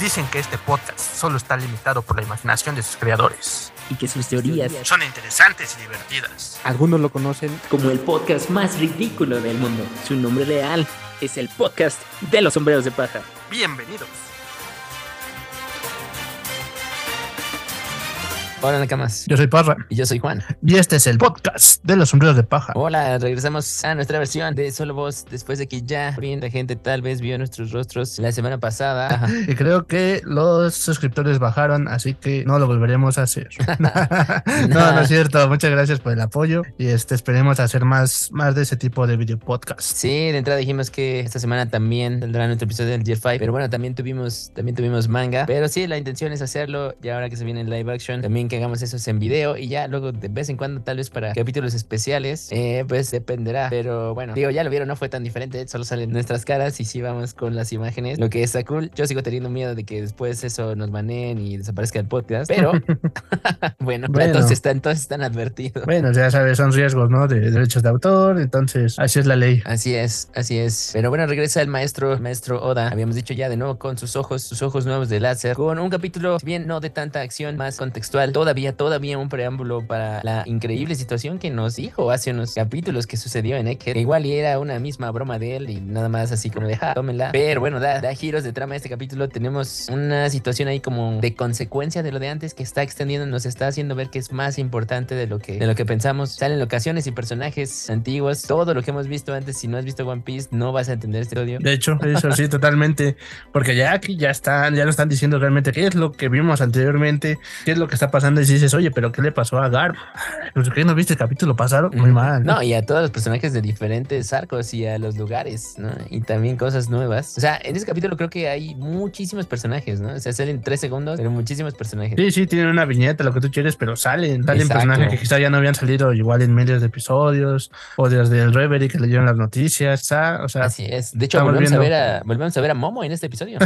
Dicen que este podcast solo está limitado por la imaginación de sus creadores. Y que sus teorías Son interesantes y divertidas. Algunos lo conocen como el podcast más ridículo del mundo. Su nombre real es el podcast de los sombreros de paja. Bienvenidos. Hola Nakamas. Yo soy Parra. Y yo soy Juan. Y este es el podcast de los sombreros de paja. Hola, regresamos a nuestra versión de Solo Voz después de que ya bien la gente tal vez vio nuestros rostros la semana pasada. Ajá. Y creo que los suscriptores bajaron, así que no lo volveremos a hacer. no, no es cierto. Muchas gracias por el apoyo. Y este esperemos hacer más, más de ese tipo de video podcast. Sí, de entrada dijimos que esta semana también tendrá nuestro episodio del Gear 5, pero bueno, también tuvimos, también tuvimos manga. Pero sí, la intención es hacerlo y ahora que se viene el live action, también que hagamos eso en video y ya luego de vez en cuando tal vez para capítulos especiales, eh, pues dependerá. Pero bueno, digo, ya lo vieron, no fue tan diferente, solo salen nuestras caras y sí vamos con las imágenes, lo que está cool. Yo sigo teniendo miedo de que después eso nos baneen y desaparezca el podcast, pero bueno, Bueno. Entonces, están, entonces están advertidos. Bueno, ya sabes, son riesgos, ¿no? De derechos de autor. Entonces, así es la ley. Así es, así es. Pero bueno, regresa el maestro, el maestro Oda. Habíamos dicho ya de nuevo con sus ojos, sus ojos nuevos de láser, con un capítulo, si bien no de tanta acción, más contextual. Todavía, todavía un preámbulo para la increíble situación que nos dijo hace unos capítulos que sucedió en. Que igual y era una misma broma de él y nada más así como de, ja, tómenla. Pero bueno, da, da giros de trama este capítulo. Tenemos una situación ahí como de consecuencia de lo de antes que está extendiendo, nos está haciendo ver que es más importante de lo que, de lo que pensamos. Salen locaciones y personajes antiguos. Todo lo que hemos visto antes, si no has visto One Piece, no vas a entender este audio. De hecho, eso sí, totalmente. Porque ya aquí ya están, ya nos están diciendo realmente qué es lo que vimos anteriormente, qué es lo que está pasando. Y dices, oye, pero ¿qué le pasó a Garp? ¿Qué no viste el capítulo pasado? Muy mal. No, y a todos los personajes de diferentes arcos y a los lugares, ¿no? Y también cosas nuevas. O sea, en ese capítulo creo que hay muchísimos personajes, ¿no? O sea, salen tres segundos, pero muchísimos personajes. Sí, sí, tienen una viñeta, lo que tú quieres, pero salen. Salen Exacto. personajes que quizá ya no habían salido igual en medios de episodios o desde el Reverie que leyeron las noticias. O sea, Así es. De hecho, volvemos a, ver a, volvemos a ver a Momo en este episodio.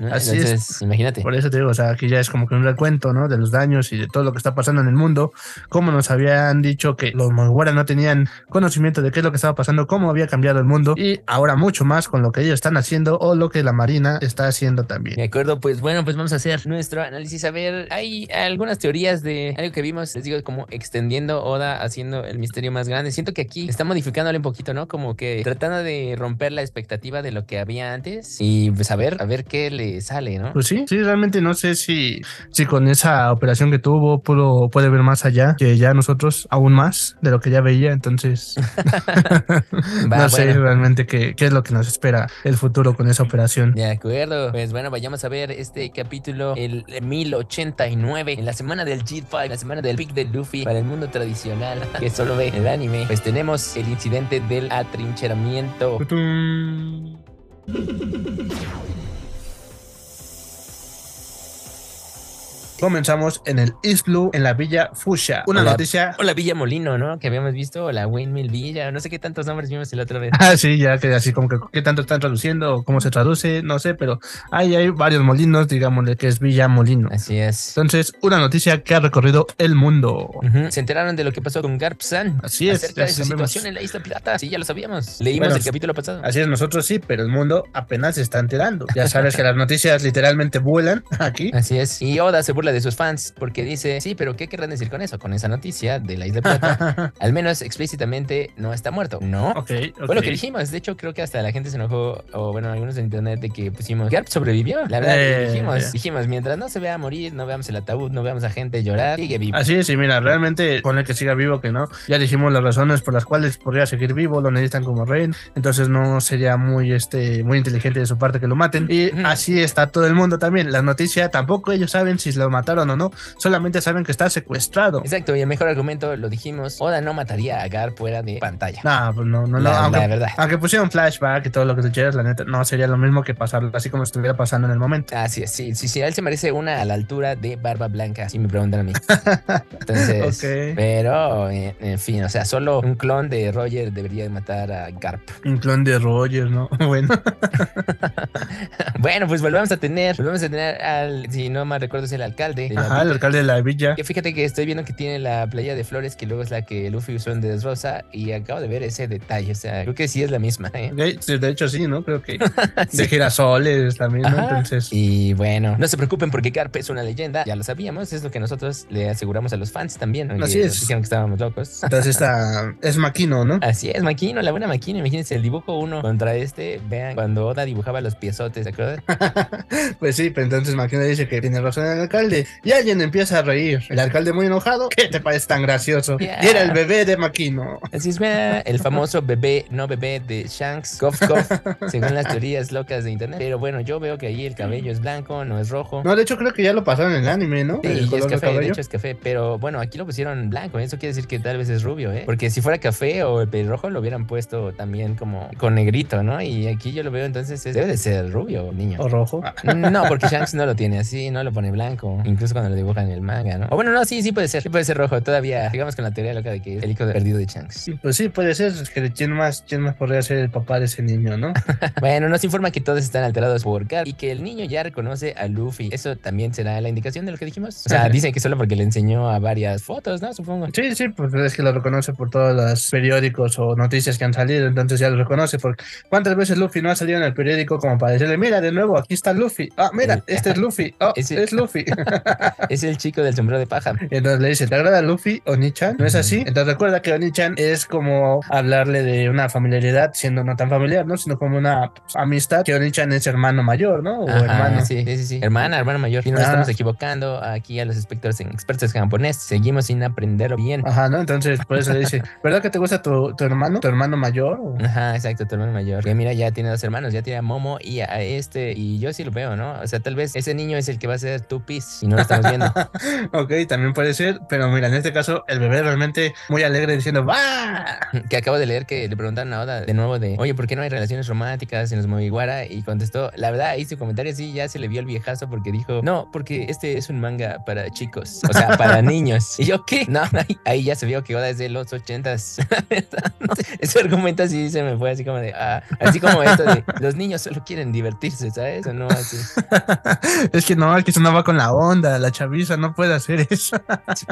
¿no? Así es. Imagínate. Por eso te digo, o sea, aquí ya es como que un recuento, ¿no? De los daños y de todo lo que está pasando en el mundo. Como nos habían dicho que los Mugiwara no tenían conocimiento de qué es lo que estaba pasando, cómo había cambiado el mundo y ahora mucho más con lo que ellos están haciendo o lo que la Marina está haciendo también. De acuerdo, pues bueno, pues vamos a hacer nuestro análisis. A ver, hay algunas teorías de algo que vimos, les digo, como extendiendo Oda, haciendo el misterio más grande. Siento que aquí está modificándole un poquito, ¿no? Como que tratando de romper la expectativa de lo que había antes y pues a ver, a ver qué le sale, ¿no? Pues sí, sí, realmente no sé si, si con esa operación que tuvo pudo, puede ver más allá que ya nosotros, aún más de lo que ya veía. Entonces, Va, no sé bueno. realmente qué, qué es lo que nos espera el futuro con esa operación. De acuerdo, pues bueno, vayamos a ver este capítulo, el 1089, en la semana del G5, la semana del pick de Luffy para el mundo tradicional que solo ve el anime. Pues tenemos el incidente del atrincheramiento. Tutum. Comenzamos en el Islu, en la Villa Fuchsia. Una noticia. O la Villa Molino, ¿no? Que habíamos visto, o la Windmill Villa, no sé qué tantos nombres vimos la otra vez. Ah, sí, ya que así como que qué tanto están traduciendo, cómo se traduce, no sé, pero ahí hay varios molinos, digámosle que es Villa Molino. Así es. Entonces, una noticia que ha recorrido el mundo. Se enteraron de lo que pasó con Garp-san. Así es, Acerca ya de su sabemos. situación en la isla pirata. Sí, ya lo sabíamos. Leímos Bueno, el capítulo pasado. Así es, nosotros sí, pero el mundo apenas se está enterando. Ya sabes que las noticias literalmente vuelan aquí. Así es. Y Oda se burla de sus fans porque dice, sí, pero ¿qué querrán decir con eso? Con esa noticia de la isla pirata. Al menos explícitamente no está muerto. No. Ok, ok. Fue lo que dijimos. De hecho, creo que hasta la gente se enojó, o bueno, algunos en internet, de que pusimos Garp sobrevivió. La verdad, Eh, dijimos, eh. dijimos, mientras no se vea morir, no veamos el ataúd, no veamos a gente llorar, sigue vivo. Así es, y mira, realmente pone que siga vivo, que no. Ya dijimos las razones por las cuales podría seguir vivo, lo necesitan como rey, entonces no sería muy, este, muy inteligente de su parte que lo maten. Y así está todo el mundo también. La noticia tampoco ellos saben si lo mataron o no, solamente saben que está secuestrado. Exacto, y el mejor argumento lo dijimos, Oda no mataría a Garp fuera de pantalla. No, pues no, no, no. La- aunque, la verdad. aunque pusieron flashback y todo lo que tú quieras, la neta, no sería lo mismo que pasarlo así como estuviera pasando en el momento. Así es, sí, sí, sí, él se merece una a la altura de Barba Blanca, si me preguntan a mí. Entonces, pero, eh, en fin, o sea, solo un clon de Roger debería matar a Garp. Un clon de Roger, ¿no? Bueno, bueno, pues volvemos a tener, volvemos a tener al, si no mal recuerdo, es el alcalde alcalde. Ajá, el alcalde de la villa. Que fíjate que estoy viendo que tiene la playa de flores, que luego es la que Luffy usó en Dressrosa, y acabo de ver ese detalle. O sea, creo que sí es la misma, ¿eh? De hecho, sí, ¿no? Creo que de girasoles también, ¿no? Entonces, Y bueno, no se preocupen porque Garp es una leyenda, ya lo sabíamos, es lo que nosotros le aseguramos a los fans también. ¿no? Así Que es. Dijeron que estábamos locos. entonces esta es Maquino, ¿no? Así es, Maquino, la buena Maquino. Imagínense el dibujo uno contra este. Vean, cuando Oda dibujaba los piezotes, ¿se acuerdan? Pues sí, pero entonces Maquino dice que tiene razón el alcalde. Y alguien empieza a reír. El alcalde muy enojado. ¿Qué te parece tan gracioso? Y era el bebé de Maquino. Así es, el famoso bebé, no bebé de Shanks, Goff Goff, según las teorías locas de internet. Pero bueno, yo veo que ahí el cabello es blanco, no es rojo. No, de hecho creo que ya lo pasaron en el anime, ¿no? Sí, el y es de café, de cabello. hecho es café, pero bueno, aquí lo pusieron blanco, eso quiere decir que tal vez es rubio, ¿eh? Porque si fuera café o el pelirrojo lo hubieran puesto también como con negrito, ¿no? Y aquí yo lo veo entonces es- debe de ser rubio, niño. O rojo. No, porque Shanks no lo tiene así, no lo pone blanco, incluso cuando lo dibujan en el manga, ¿no? O bueno, no, sí, sí puede ser, sí puede ser rojo, todavía, digamos con la teoría loca de que es el hijo perdido de Shanks. Pues sí, puede ser. Es que quién más, quién más podría ser el papá de ese niño, ¿no? Bueno, nos informa que todos están alterados por Garp y que el niño ya reconoce a Luffy. Eso también será la indicación de lo que dijimos. O sea, dicen que solo porque le enseñó a varias fotos, ¿no? Supongo. Sí, sí, pues es que lo reconoce por todos los periódicos o noticias que han salido, entonces ya lo reconoce. Porque ¿cuántas veces Luffy no ha salido en el periódico como para decirle, mira, de nuevo, aquí está Luffy? Ah, mira, este es Luffy. Oh, Ese- es Luffy. Es el chico del sombrero de paja. Entonces le dice, ¿te agrada Luffy, Oni-chan? ¿No es así? Entonces recuerda que Oni-chan es como hablarle de una familiaridad, siendo no tan familiar, ¿no? Sino como una pues, amistad, que Oni-chan es hermano mayor, ¿no? O Ajá, hermano. Sí, sí, sí. Hermana, hermano mayor. Y no nos Ah. estamos equivocando aquí a los espectadores en expertos japonés. Seguimos sin aprenderlo bien. Ajá, ¿no? Entonces, por eso le dice, ¿verdad que te gusta tu, tu hermano? ¿Tu hermano mayor? O- Ajá, exacto, tu hermano mayor. Que mira, ya tiene dos hermanos, ya tiene a Momo y a este. Y yo sí lo veo, ¿no? O sea, tal vez ese niño es el que va a ser tu pis y no lo estamos viendo. Ok, también puede ser, pero mira, en este caso, el bebé realmente muy alegre diciendo, ¡va! que acabo de leer que le preguntaron a Oda de nuevo de, oye, ¿por qué no hay relaciones románticas en los Moviguara? Y contestó, la verdad, ahí su comentario sí ya se le vio el viejazo porque dijo, no, porque este es un manga para chicos, o sea, para niños. Y yo, ¿qué? No, ahí, ahí ya se vio que Oda es de los ochentas. No Ese argumento así se me fue así como de, ah, así como esto de, los niños solo quieren divertirse, ¿sabes? O no, así. es que no, es que eso no va con la onda, la chaviza no puede hacer eso.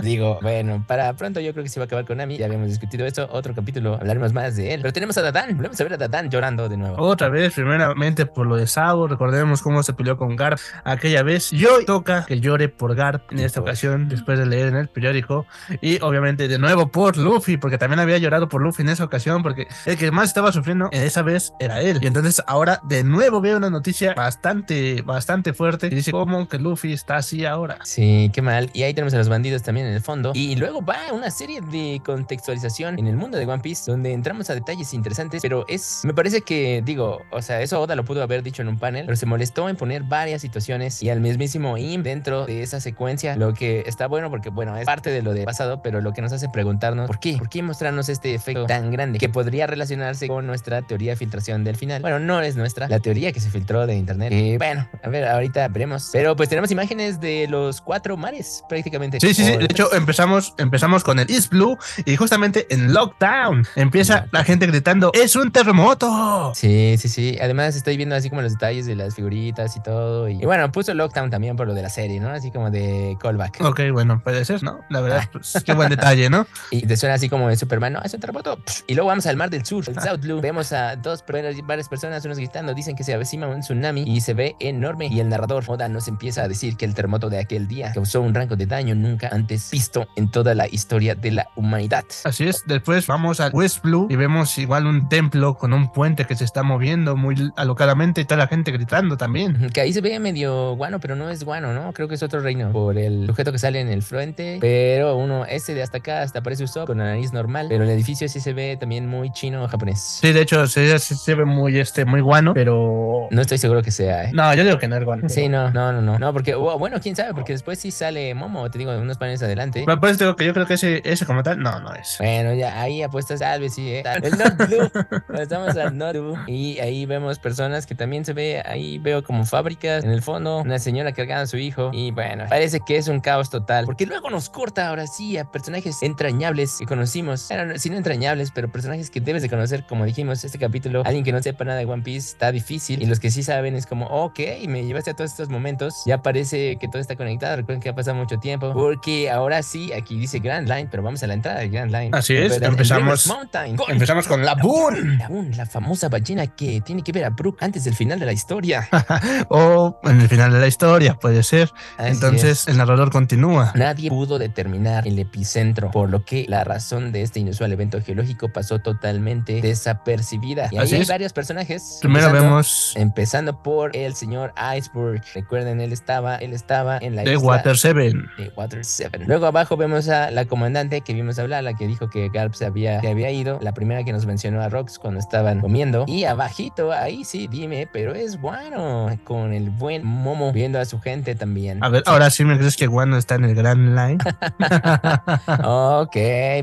Digo, bueno, para pronto yo creo que se va a acabar con Nami. Ya habíamos discutido esto. Otro capítulo hablaremos más de él. Pero tenemos a Dadan. Volvemos a ver a Dadan llorando de nuevo. Otra vez, primeramente por lo de Sabo, recordemos cómo se peleó con Garp aquella vez. Y hoy toca que llore por Garp en esta ocasión, después de leer en el periódico. Y obviamente de nuevo por Luffy, porque también había llorado por Luffy en esa ocasión, porque el que más estaba sufriendo esa vez era él. Y entonces ahora de nuevo veo una noticia bastante, bastante fuerte. Y dice, ¿cómo que Luffy está así ahora? Sí, qué mal. Y ahí tenemos a los bandidos también en el fondo. Y luego va una serie de contextualización en el mundo de One Piece, donde entramos a detalles interesantes. Pero es, me parece que, digo, o sea, eso Oda lo pudo haber dicho en un panel, pero se molestó en poner varias situaciones y al mismísimo Im dentro de esa secuencia. Lo que está bueno porque, bueno, es parte de lo de pasado, pero lo que nos hace preguntarnos, ¿por qué? ¿Por qué mostrarnos este efecto tan grande que podría relacionarse con nuestra teoría de filtración del final? Bueno, no es nuestra, la teoría que se filtró de internet. Eh, bueno, a ver, ahorita veremos. Pero pues tenemos imágenes de los cuatro mares prácticamente. Sí, sí, sí. De hecho, empezamos, empezamos con el East Blue y justamente en Lockdown empieza la gente gritando, ¡es un terremoto! Sí, sí, sí. Además estoy viendo así como los detalles de las figuritas y todo. Y, y bueno, puso Lockdown también por lo de la serie, ¿no? Así como de callback. Ok, bueno, puede ser, ¿no? La verdad, pues, qué buen detalle, ¿no? Y te suena así como de Superman, no, es un terremoto. Y luego vamos al mar del sur, el South Blue. Vemos a dos, varias personas, unos gritando, dicen que se avecina un tsunami y se ve enorme. Y el narrador, Oda, nos empieza a decir que el terremoto de aquel día causó un rango de daño nunca antes visto en toda la historia de la humanidad. Así es, después vamos al West Blue y vemos igual un templo con un puente que se está moviendo muy alocadamente y toda la gente gritando también. Que ahí se ve medio guano, pero no es guano, ¿no? Creo que es otro reino por el objeto que sale en el frente. Pero uno, ese de hasta acá, hasta parece Usopp con la nariz normal. Pero el edificio sí se ve también muy chino japonés. Sí, de hecho, se, se- se ve muy, este, muy guano, pero... No estoy seguro que sea, ¿eh? No, yo digo que no es guano. Sí, no, no, no, no. No, porque, oh, bueno, quién sabe, porque después sí sale Momo, te digo, unos paneles adelante. Pero por eso digo que yo creo que ese, ese como tal, no, no es. Bueno, ya ahí apuestas salve, sí, ¿eh? El Not Blue. Estamos al Not Blue. Y ahí vemos personas que también se ve, ahí veo como fábricas en el fondo, una señora cargando a su hijo. Y bueno, parece que es un caos total. Porque luego nos corta ahora sí a personajes entrañables que conocimos. Bueno, no- sí, no entrañables, pero personajes que debes de conocer, como dijimos, este capítulo. Alguien que no sepa nada de One Piece está difícil. Y los que sí saben es como, ok, me llevaste a todos estos momentos. Ya parece que todos está conectado. Recuerden que ha pasado mucho tiempo. Porque ahora sí, aquí dice Grand Line, pero vamos a la entrada del Grand Line. Así es, empezamos- Mountain. con- Empezamos con la Boon. la Boon, la famosa ballena que tiene que ver a Brooke antes del final de la historia. O en el final de la historia, puede ser. Así Entonces es. el narrador continúa. Nadie pudo determinar el epicentro, por lo que la razón de este inusual evento geológico pasó totalmente desapercibida. Y ahí Así hay es. varios personajes. Primero empezando- vemos Empezando por el señor Iceberg. Recuerden, él estaba, él estaba en la isla Water Seven. de Water 7. Luego abajo vemos a la comandante que vimos hablar, la que dijo que Garp se había, se había ido. La primera que nos mencionó a Rox cuando estaban comiendo. Y abajito, ahí sí, dime, pero es bueno. Con el buen Momo viendo a su gente también. A ver, ahora sí me crees que Wano está en el Grand Line. Ok,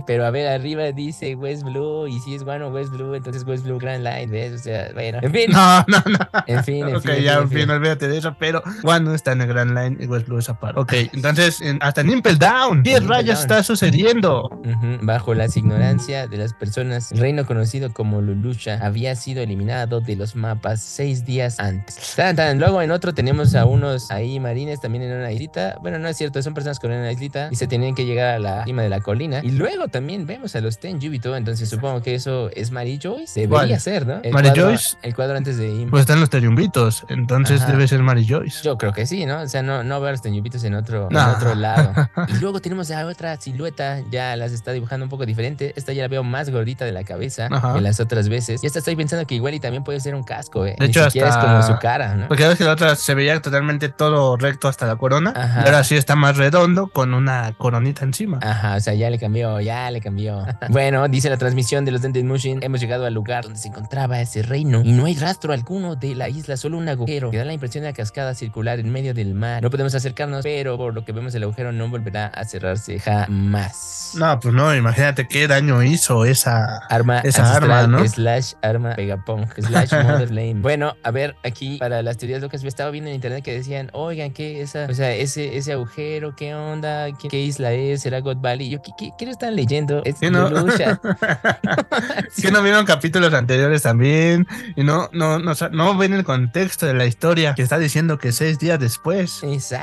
pero a ver, arriba dice West Blue. Y si es bueno West Blue, entonces West Blue Grand Line, ¿ves? O sea, bueno. En fin, No, no, no. en fin, en Ok, fin. en ya, en fin, olvídate de eso, pero Wano está en el Grand Line y West Blue es aparte. Ok, entonces, en- hasta en Impel Down, ¿qué Impel rayos está sucediendo? Ujú, Bajo las ignorancia de las personas, el reino conocido como Lulusha había sido eliminado de los mapas seis días antes. Tan, tan. Luego en otro tenemos a unos ahí marines también en una islita. Bueno, no es cierto, son personas con una islita y se tenían que llegar a la cima de la colina. Y luego también vemos a los Ten Jubito, entonces supongo que eso es Mary Joyce. Debería ¿Cuál? ser, ¿no? El ¿Mary cuadro- Joyce? El cuadro antes de Im- Pues están los teriumbitos, entonces Ajá. debe ser Mary Joyce. Yo creo que sí, ¿no? O sea, no, no ver a los teñubitos en otro, en No. otro lado. Y luego tenemos a otra silueta, ya las está dibujando un poco diferente. Esta ya la veo más gordita de la cabeza Ajá. que las otras veces. Y esta estoy pensando que igual y también puede ser un casco, ¿eh? De Ni hecho, siquiera hasta- es como su cara, ¿no? Porque a veces la otra se veía totalmente todo recto hasta la corona. Ajá. Y ahora sí está más redondo con una coronita encima. Ajá, o sea, ya le cambió, ya le cambió. bueno, dice la transmisión de los Dented Mushin, hemos llegado al lugar donde se encontraba ese reino y no hay rastro alguno de la isla, solo un agujero que da la impresión de una cascada circular en medio del mar. No podemos acercarnos, pero por lo que vemos el agujero no volverá a cerrarse jamás. No, pues no, imagínate qué daño hizo esa. Arma Esa arma, ¿no? slash arma pegapong, slash mother. Bueno, a ver, aquí para las teorías locas, yo estaba viendo en internet que decían, oigan, ¿qué esa, o sea, ese, ese agujero, qué onda? ¿Qué, qué isla es? ¿Será God Valley? Yo, ¿qué, qué, qué lo están leyendo? Es ¿Qué no? Que no vieron capítulos anteriores también y no, no, no, no ven el contexto de la historia que está diciendo que seis días después. Exacto.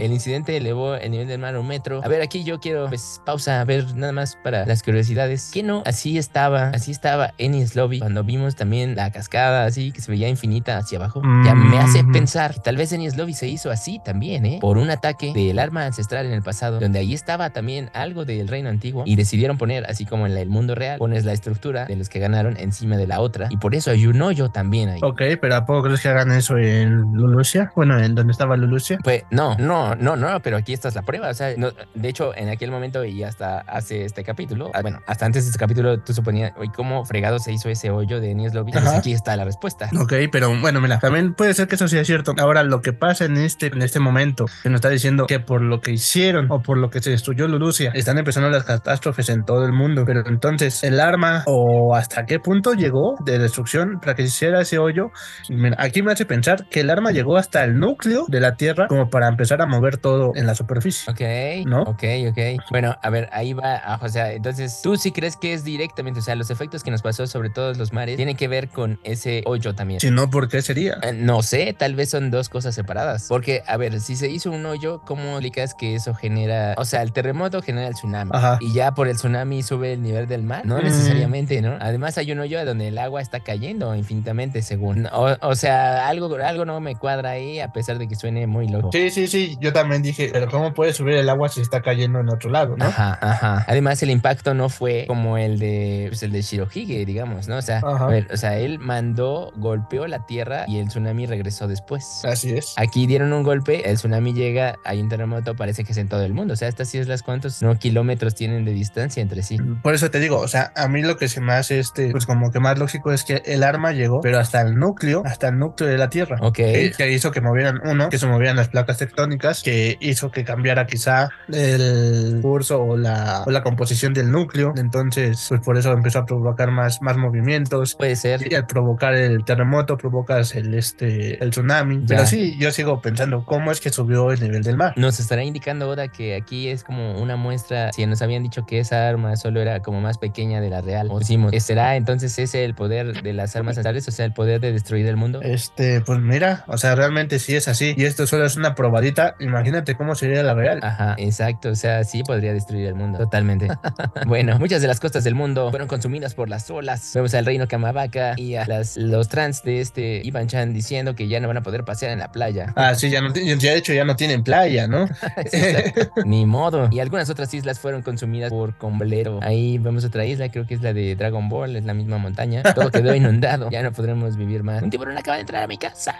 El incidente elevó el nivel del mar a un metro. A ver, aquí yo quiero, pues, pausa, a ver, nada más para las curiosidades. ¿Qué no? Así estaba, así estaba Ennis Lobby cuando vimos también la cascada así que se veía infinita hacia abajo. Ya me hace Mm. pensar que tal vez Ennis Lobby se hizo así también, ¿eh? Por un ataque del arma ancestral en el pasado, donde ahí estaba también algo del reino antiguo y decidieron poner, así como en el mundo real, pones la estructura de los que ganaron encima de la otra y por eso hay un hoyo también ahí. Ok, pero ¿a poco crees que hagan eso en Lulusia? Bueno, en donde estaba Lulusia. Pues no, no, no, no, pero aquí esta es la prueba. O sea, no, de hecho, en aquel momento y hasta hace este capítulo, ah, bueno, hasta antes de este capítulo, tú suponías, oye, ¿cómo fregado se hizo ese hoyo de Enies Lobby? Pues aquí está la respuesta. Ok, pero bueno, mira, también puede ser que eso sea cierto. Ahora, lo que pasa en este, en este momento, que nos está diciendo que por lo que hicieron o por lo que se destruyó Lulusia, están empezando las catástrofes en todo el mundo. Pero entonces, el arma o hasta qué punto llegó de destrucción para que se hiciera ese hoyo. Mira, aquí me hace pensar que el arma llegó hasta el núcleo de la Tierra como para empezar a mover todo en la superficie. Ok, ¿No? Ok, ok. Bueno, a ver, ahí va. ah, O sea, entonces, ¿tú sí crees que es directamente, o sea, los efectos que nos pasó sobre todos los mares, tienen que ver con ese hoyo también? Si no, ¿por qué sería? Eh, No sé, tal vez son dos cosas separadas. Porque, a ver, si se hizo un hoyo, ¿cómo explicas que eso genera? O sea, el terremoto genera el tsunami. Ajá. Y ya por el tsunami sube el nivel del mar. No Mm. necesariamente, ¿no? Además, hay un hoyo donde el agua está cayendo infinitamente, según. O, o sea, algo, algo no me cuadra ahí, a pesar de que suene muy loco. Sí, sí, sí, yo también dije, pero ¿cómo puede subir el agua si está cayendo en otro lado, no? Ajá, ajá. Además, el impacto no fue como el de, pues, el de Shirohige, digamos, ¿no? O sea, a ver, o sea, él mandó, golpeó la tierra y el tsunami regresó después. Así es. Aquí dieron un golpe, el tsunami llega, hay un terremoto, parece que es en todo el mundo. O sea, estas islas, ¿cuántos no kilómetros tienen de distancia entre sí? Por eso te digo, o sea, a mí lo que se me hace este, pues como que más lógico es que el arma llegó, pero hasta el núcleo, hasta el núcleo de la Tierra. Ok. Que, que hizo que movieran uno, que se movieran las placas tectónicas, que hizo que cambiara quizá el curso o la, o la composición del núcleo. Entonces, pues por eso empezó a provocar más, más movimientos. Puede ser. Y al provocar el terremoto, provocas el, este, el tsunami. Ya. Pero sí, yo sigo pensando, ¿cómo es que subió el nivel del mar? Nos estará indicando ahora que aquí es como una muestra, si nos habían dicho que esa arma solo era como más pequeña de la real, o decimos, ¿será entonces ese el poder de las armas ancestrales, o sea, el poder de destruir el mundo? Este, pues mira, o sea, realmente sí es así. Y esto solo es una probadita, imagínate cómo sería la real. Ajá, exacto. O sea, sí podría destruir el mundo. Totalmente. bueno, muchas de las costas del mundo fueron consumidas por las olas. Vemos al reino Kamabaka y a las, los trans de este Ivan Chan diciendo que ya no van a poder pasear en la playa. Ah, sí, ya no ya de hecho ya no tienen playa, ¿no? Ni modo. Y algunas otras islas fueron consumidas por completo. Ahí vemos otra isla, creo que es la de Dragon Ball, es la misma montaña. Todo quedó inundado. Ya no podremos vivir más. Un tiburón acaba de entrar a mi casa.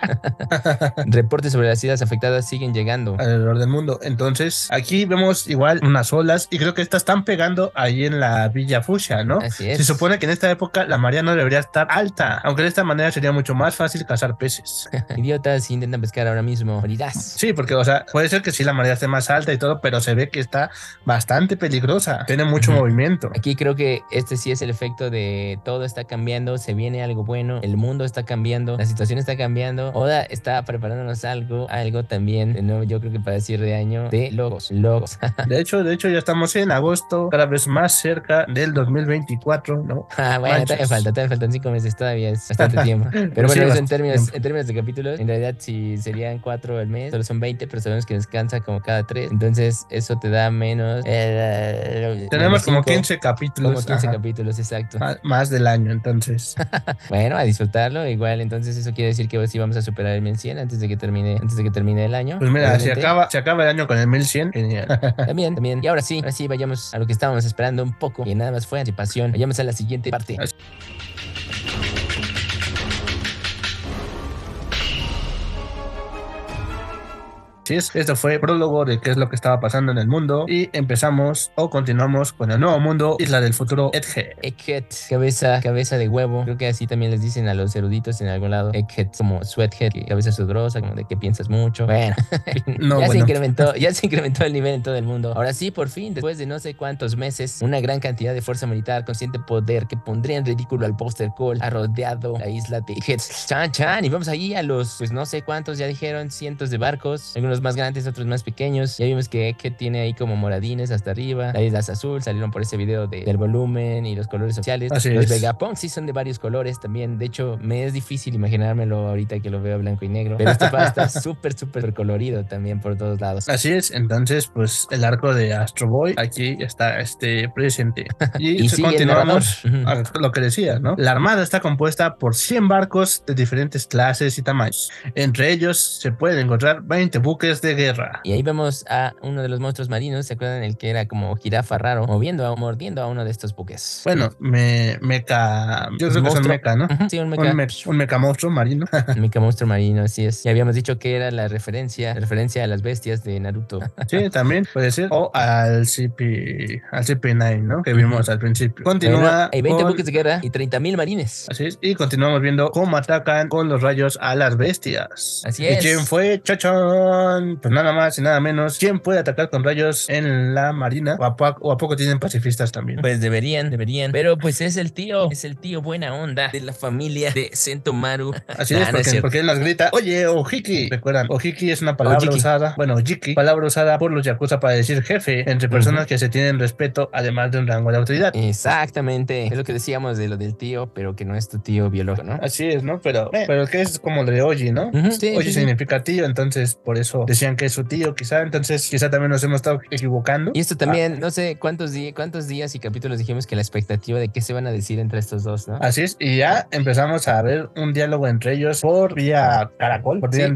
Reportes sobre las islas afectadas siguen llegando. alrededor del mundo. Entonces, aquí vemos igual unas olas y creo que estas están pegando ahí en la Villa Fuchsia, ¿no? Así es. Se supone que en esta época la marea no debería estar alta, aunque de esta manera sería mucho más fácil cazar peces. Idiotas, si intentan pescar ahora mismo, morirás. Sí, porque, o sea, puede ser que sí la marea esté más alta y todo, pero se ve que está bastante peligrosa, tiene mucho movimiento. Aquí creo que este sí es el efecto de todo está cambiando, se viene algo bueno, el mundo está cambiando, la situación está cambiando. Oda está preparándonos algo, algo también, yo creo que para cierre de año, de logos, logos. De hecho, de hecho, ya estamos en agosto, cada vez más cerca del 2024, ¿no? Ah, bueno, Manches. todavía falta, todavía faltan cinco meses, todavía es bastante tiempo. Pero Sí, bueno, eso en términos, tiempo. en términos de capítulos, en realidad si serían cuatro al mes, solo son 20, pero sabemos que descansa como cada tres. Entonces eso te da menos... eh, Tenemos como cinco, 15 capítulos. Como 15 ajá, capítulos, exacto. más- Más del año, entonces. Bueno, a disfrutarlo. Igual, entonces eso quiere decir que sí vamos a superar el 1100 antes de que termine, antes de que termine el año. Pues mira, obviamente. acaba, si acaba el año con el 1100, genial. También, también. Y ahora sí, ahora sí, vayamos a lo que estábamos esperando un poco. Y nada más fue anticipación. Vayamos a la siguiente parte. Así es, esto fue prólogo de qué es lo que estaba pasando en el mundo y empezamos o continuamos con el nuevo mundo, Isla del Futuro, Edge. Egghead, cabeza, cabeza de huevo. Creo que así también les dicen a los eruditos en algún lado. Egghead, como sweathead, cabeza sudorosa, como de que piensas mucho. Bueno, No, ya se incrementó, ya se incrementó el nivel en todo el mundo. Ahora sí, por fin, después de no sé cuántos meses, una gran cantidad de fuerza militar, consciente poder que pondría en ridículo al Buster Call, ha rodeado la isla de Egghead. Chan, chan, y vamos ahí a los, pues no sé cuántos, ya dijeron, cientos de barcos, algunos más grandes, otros más pequeños. Ya vimos que Egghead tiene ahí como moradines hasta arriba. La isla es azul, salieron por ese video de- del volumen y los colores sociales. Así los es. Sí son de varios colores también. De hecho, me es difícil imaginármelo ahorita que lo veo blanco y negro. Pero este pa está súper, súper colorido también por todos lados. Así es, entonces pues el arco de Astro Boy aquí está este presente. Y, Y continuamos a lo que decías, ¿no? La armada está compuesta por 100 barcos de diferentes clases y tamaños. Entre ellos se pueden encontrar 20 buques de guerra. Y ahí vemos a uno de los monstruos marinos, ¿se acuerdan? El que era como jirafa raro, moviendo a, mordiendo a uno de estos buques. Bueno, me, meca, yo creo que son Monstruo. meca, ¿no? Sí, un mecha. Un, me- un meca monstruo marino. Mica monstruo marino, así es. Y habíamos dicho que era la referencia, referencia a las bestias de Naruto. Sí, también puede ser. O al CP, al CP9, ¿no? Que vimos al principio. Continúa. Bueno, hay 20 con- buques de guerra y 30 mil marines. Así es. Y continuamos viendo cómo atacan con los rayos a las bestias. Así ¿Y es. quién fue? Chachón. Pues nada más y nada menos. ¿Quién puede atacar con rayos en la marina? ¿O a, po- o a poco tienen pacifistas también? Pues deberían, deberían. Pero pues es el tío, es el tío buena onda de la familia de Sentomaru. Así Nah, es, no porque, porque él nos grita, oye, Ojiki. Recuerdan, Ojiki es una palabra Ojiki. usada, bueno, Ojiki, palabra usada por los Yakuza para decir jefe entre personas que se tienen respeto, además de un rango de autoridad. Exactamente. Es lo que decíamos de lo del tío, pero que no es tu tío biológico, ¿no? Así es, ¿no? Pero, eh, pero que es como lo de Oji, ¿no? Sí, Oji sí. significa tío, entonces por eso decían que es su tío, quizá. Entonces, quizá también nos hemos estado equivocando. Y esto también, no sé cuántos, cuántos días y capítulos dijimos que la expectativa de qué se van a decir entre estos dos, ¿no? Así es, y ya empezamos a ver un diálogo entre ellos por vía caracol, por vía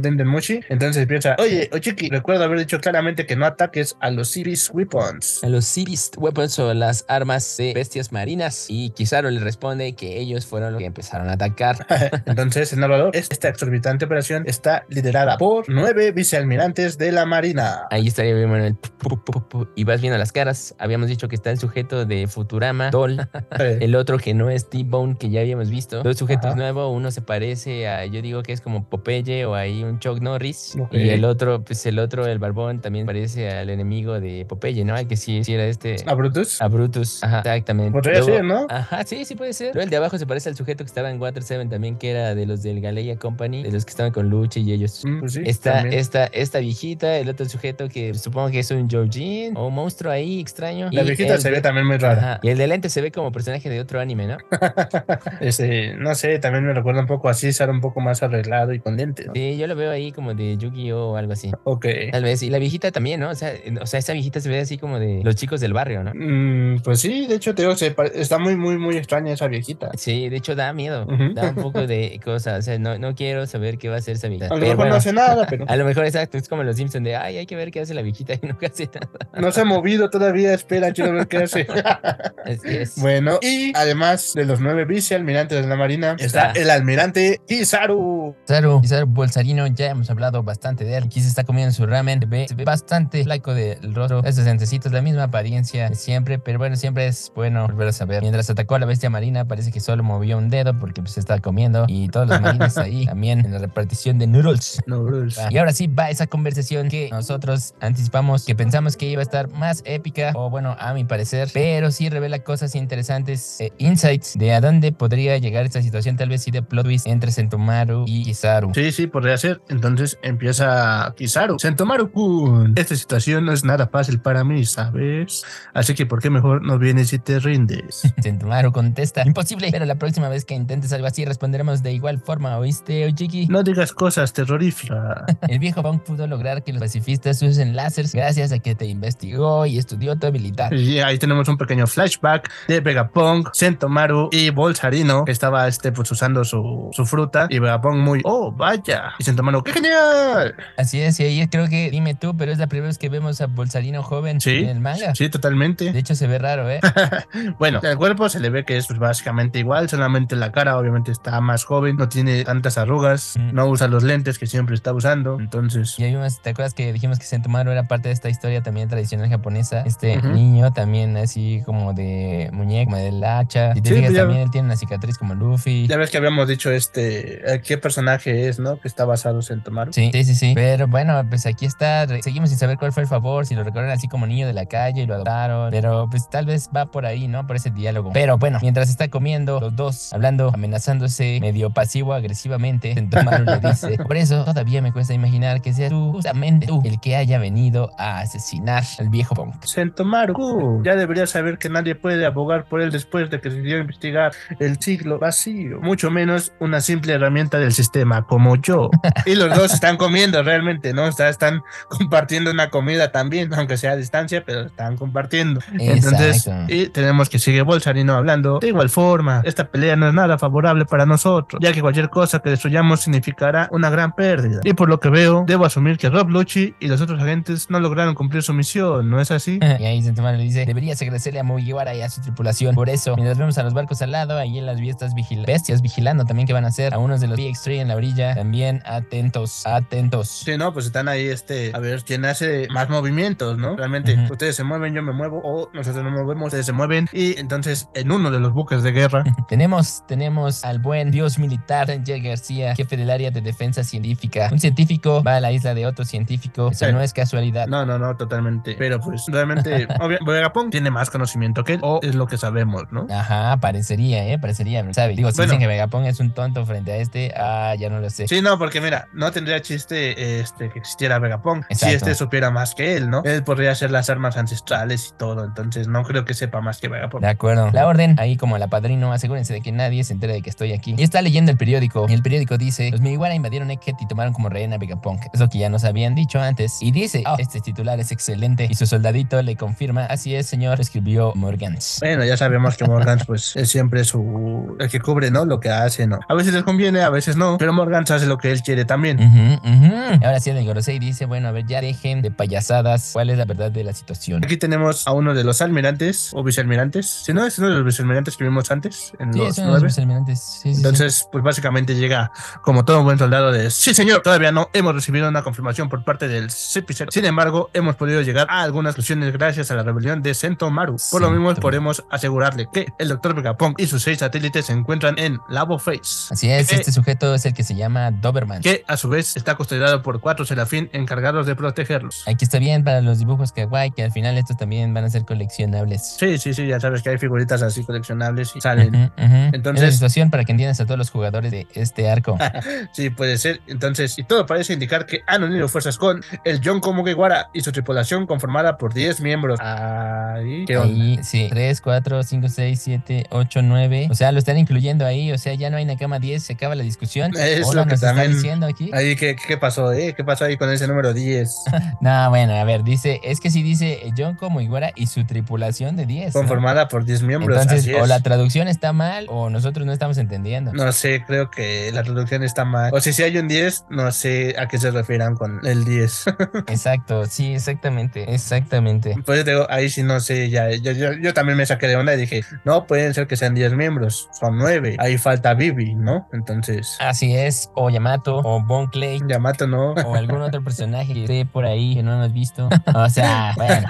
Sí. Entonces piensa, oye, Ochiki, recuerdo haber dicho claramente que no ataques a los Cities Weapons. A los Cities Weapons o las armas de bestias marinas. Y Kizaru le responde que ellos fueron los que empezaron a atacar. Entonces, el narrador, esta exorbitante operación está liderada por nueve vicealmirantes de la Marina. Ahí estaría bien bueno el pu, pu, pu, pu, y vas viendo las caras. Habíamos dicho que está el sujeto de Futurama, Doll, el otro que no es T-Bone, que ya habíamos visto. Dos sujetos nuevos, uno se parece a, yo digo que es como Popeye o ahí un Chuck Norris. Y el otro, pues el otro, el barbón, también parece al enemigo de Popeye, ¿no? Al que sí, sí era este. ¿A Brutus? A Brutus. Ajá, exactamente. Podría Luego- ser, ¿no? Ajá, sí, sí puede ser. Luego el de abajo se parece al sujeto que estaba en Water 7 también, que era de los del Galeia Company, de los que estaban con Luche y ellos. Mm, pues sí, Esta, también. esta, esta viejita, el otro sujeto que supongo que es un Georgine o un monstruo ahí extraño. La y viejita el se ve también muy rara. Ajá, Y el de lente se ve como personaje de otro anime, ¿no? Este, no sé, también me recuerda un poco a César, un poco más arreglado y con lentes. ¿no? Sí, yo lo veo ahí como de Yu-Gi-Oh o algo así. Ok. Tal vez. Y la viejita también, ¿no? O sea, o sea, esa viejita se ve así como de los chicos del barrio, ¿no? Mm, pues sí, de hecho, te digo, se está muy, muy, muy extraña esa viejita. Sí, de hecho da miedo. Da un poco de cosas. O sea, no, no quiero saber qué va a hacer esa viejita. A lo mejor bueno, no hace nada, pero a lo mejor exacto. Es como los Simpsons de, ay, hay que ver qué hace la viejita y nunca hace nada. no se ha movido todavía. Espera, quiero ver qué hace. Así es. bueno, y además de los nueve vicealmirantes de la Marina, está el almirante Kizaru. Kizaru, Kizaru Bolsarino, ya hemos hablado bastante de él. Aquí se está comiendo su ramen. Se ve, se ve bastante flaco del rostro. Esos lentecitos, la misma apariencia de siempre. Pero bueno, siempre es bueno volver a saber. Mientras atacó a la bestia marina, parece que solo movió un dedo porque pues, se estaba comiendo. Y todos los marines ahí también en la repartición de noodles. No, Bruce. Y ahora sí va esa conversación que nosotros anticipamos, que pensamos que iba a estar más épica, o bueno, a mi parecer, pero sí revela cosas interesantes, eh, insights de a dónde podría llegar esta situación, tal vez sí de plot twist entre Sentomaru y Kizaru. Sí, sí, podría ser. Entonces empieza Kizaru. Sentomaru-kun. Esta situación no es nada fácil para mí, ¿sabes? Así que, ¿por qué mejor no vienes y te rindes? Sentomaru contesta, imposible, pero la próxima vez que intentes algo así responderemos de igual forma, ¿oíste, Ojiki? No digas cosas terroríficas. El viejo Punk pudo lograr que los pacifistas usen láseres gracias a que te investigó y estudió tu habilidad. Y ahí tenemos un pequeño flashback de Vegapunk, Sentomaru y Bolsarino, que estaba este, pues, usando su, su fruta. Y Vegapunk muy, oh, vaya. Y Sentomaru, ¡qué genial! Así es, y ahí creo que, dime tú, pero es la primera vez que vemos a Bolsarino joven Sí. en el manga. Sí, totalmente. De hecho, se ve raro, ¿eh? Bueno, el cuerpo se le ve que es pues, básicamente igual, solamente la cara obviamente está más joven, no tiene tantas arrugas, Mm. no usa los lentes que siempre está usando, entonces... Y hay unas, ¿te acuerdas que dijimos que Sentomaru era parte de esta historia también tradicional japonesa? Este niño también así como de muñeco, como del hacha. Si te Sí, fijas, ya- también él tiene una cicatriz como Luffy. Ya ves que habíamos dicho este, eh, qué personaje es, ¿no? Que está basado en Tomaru. Sí, sí, sí, sí. Pero bueno, pues aquí está. Seguimos sin saber cuál fue el favor, si lo recordaron así como niño de la calle y lo adoptaron. Pero pues tal vez va por ahí, ¿no? Por ese diálogo. Pero bueno, mientras está comiendo, los dos hablando, amenazándose medio pasivo-agresivamente, Sentomaru le dice: Por eso todavía me cuesta imaginar que seas tú, justamente tú, el que haya venido a asesinar al viejo Punk. Sentomaru, ya debería saber que nadie puede abogar por él después de que decidió investigar el siglo vacío, mucho menos una simple herramienta del sistema como yo. Y los dos están comiendo realmente, ¿no? O sea, están compartiendo una comida también, aunque sea a distancia, pero están compartiendo. Entonces, Exacto. y tenemos que sigue Bolsarino hablando. De igual forma, esta pelea no es nada favorable para nosotros, ya que cualquier cosa que destruyamos significará una gran pérdida. Y por lo que veo, debo asumir que Rob Lucci y los otros agentes no lograron cumplir su misión, ¿no es así? Y ahí Sentomaru le dice, deberías agradecerle a Mugiwara y a su tripulación. Por eso, mientras vemos a los barcos al lado, ahí en las vías vigil bestias vigilando también que van a hacer a unos de los BX3 en la orilla. También atentos, atentos. Sí, no, pues están ahí, este, a ver quién hace más movimientos, ¿no? Realmente, ustedes se mueven, yo me muevo, o nosotros nos movemos, ustedes se mueven, y entonces en uno de los buques de guerra, Tenemos, tenemos al buen dios militar Ranger García, jefe del área de defensa científica. Un científico va a la isla de otro científico. Eso Sí. no es casualidad. no, no, no, totalmente, pero pues realmente, obvio, Vegapunk tiene más conocimiento que él, o es lo que sabemos, ¿no? Ajá, parecería, ¿eh? Parecería, ¿sabe? Digo, si Bueno. dicen que Vegapunk es un tonto frente a este, ah, ya no lo sé. Sí, no, porque mira, no tendría chiste este, que existiera Vegapunk si Exacto. este supiera más que él, ¿no? Él podría hacer las armas ancestrales y todo, entonces no creo que sepa más que Vegapunk. De acuerdo. La orden, ahí como la padrino, asegúrense de que nadie se entere de que estoy aquí. Y está leyendo el periódico. Y el periódico dice: Los Mugiwara invadieron Egghead y tomaron como rehén a Vegapunk. Es lo que ya nos habían dicho antes. Y dice: "Oh, Este titular es excelente. Y su soldadito le confirma: Así es, señor, escribió Morgans. Bueno, ya sabemos que Morgan, pues, es siempre su. el que cubre, ¿no? Lo que hace, ¿no? A veces les conviene, a veces no, pero Morgan hace lo que él quiere también. Ujú, ujú. Ahora sí, el Gorosei dice: Bueno, a ver, ya dejen de payasadas. ¿Cuál es la verdad de la situación? Aquí tenemos a uno de los almirantes o vicealmirantes. Si no, es uno de los vicealmirantes que vimos antes, en Sí, los son los nueve. almirantes. Sí, sí, sí. Entonces, pues básicamente llega como todo buen soldado de sí, señor, todavía no hemos recibido una confirmación por parte del Cipicero. Sin embargo, hemos podido llegar a algunas soluciones gracias a la rebelión de Sentomaru. Por lo mismo, podemos asegurarle que el Dr. Vegapunk y sus seis satélites se encuentran en Labo Face. Así es, que- este sujeto es el que se llama Doberman. que a su vez está custodiado por cuatro serafín encargados de protegerlos. Aquí está bien para los dibujos kawaii, que al final estos también van a ser coleccionables. Sí, sí, sí, ya sabes que hay figuritas así coleccionables y salen. Entonces- Es la situación para que entiendas a todos los jugadores de este arco. Sí, puede ser. Entonces, y todo parece indicar que han unido fuerzas con el Yonko Mugiwara y su tripulación conformada por 10 miembros. Ahí, ¿qué onda? Ahí, sí. 3, 4, 5, 6, 7, 8, 9. O sea, lo están incluyendo ahí. O sea, ya no hay Nakama 10. Se acaba la discusión. Es Hola, lo que nos está también- diciendo aquí. Ahí, ¿qué, ¿qué pasó? Eh? ¿Qué pasó ahí con ese número 10? No, bueno, a ver, dice, es que sí dice John como Iguara y su tripulación de 10. ¿no? Conformada por 10 miembros. Entonces, así o es. la traducción está mal o nosotros no estamos entendiendo. No sé, creo que la traducción está mal. O si si hay un 10, no sé a qué se refieran con el 10. Exacto, sí, exactamente, exactamente. Pues digo, ahí sí no sé, ya, yo, yo, yo también me saqué de onda y dije, no, pueden ser que sean 10 miembros, son 9. Ahí falta Vivi, ¿no? Entonces, Así es, o Yamato, o Bon Clay, Yamato no. o algún otro personaje que esté por ahí que no hemos visto. O sea, bueno,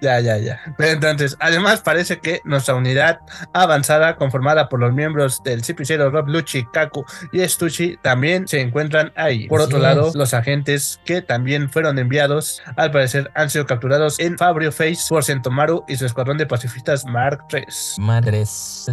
ya, ya, ya. Entonces, además parece que nuestra unidad avanzada, conformada por los miembros del CP0, Rob Lucci, Kaku y Stucci, también se encuentran ahí. Por Así otro lado, es. los agentes que también fueron enviados, al parecer han sido capturados en Fabrio Face por Sentomaru y su escuadrón de pacifistas Mark III. madres.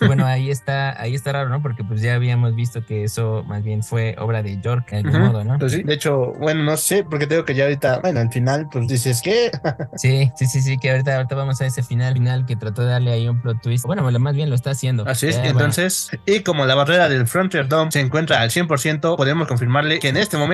Bueno, ahí está, ahí está raro, ¿no? Porque pues ya habíamos visto que eso más bien fue obra de York, de algún Ujú, modo, ¿no? Pues sí, de hecho, bueno, no sé, porque tengo que ya ahorita, bueno, al final, pues dices que Sí, sí, sí, sí, que ahorita, ahorita vamos a ese final, final que trató de darle ahí un plot twist. Bueno, más bien lo está haciendo. Así es, Ya, bueno. entonces, y como la barrera del Frontier Dome se encuentra al 100%, podemos confirmarle que en este momento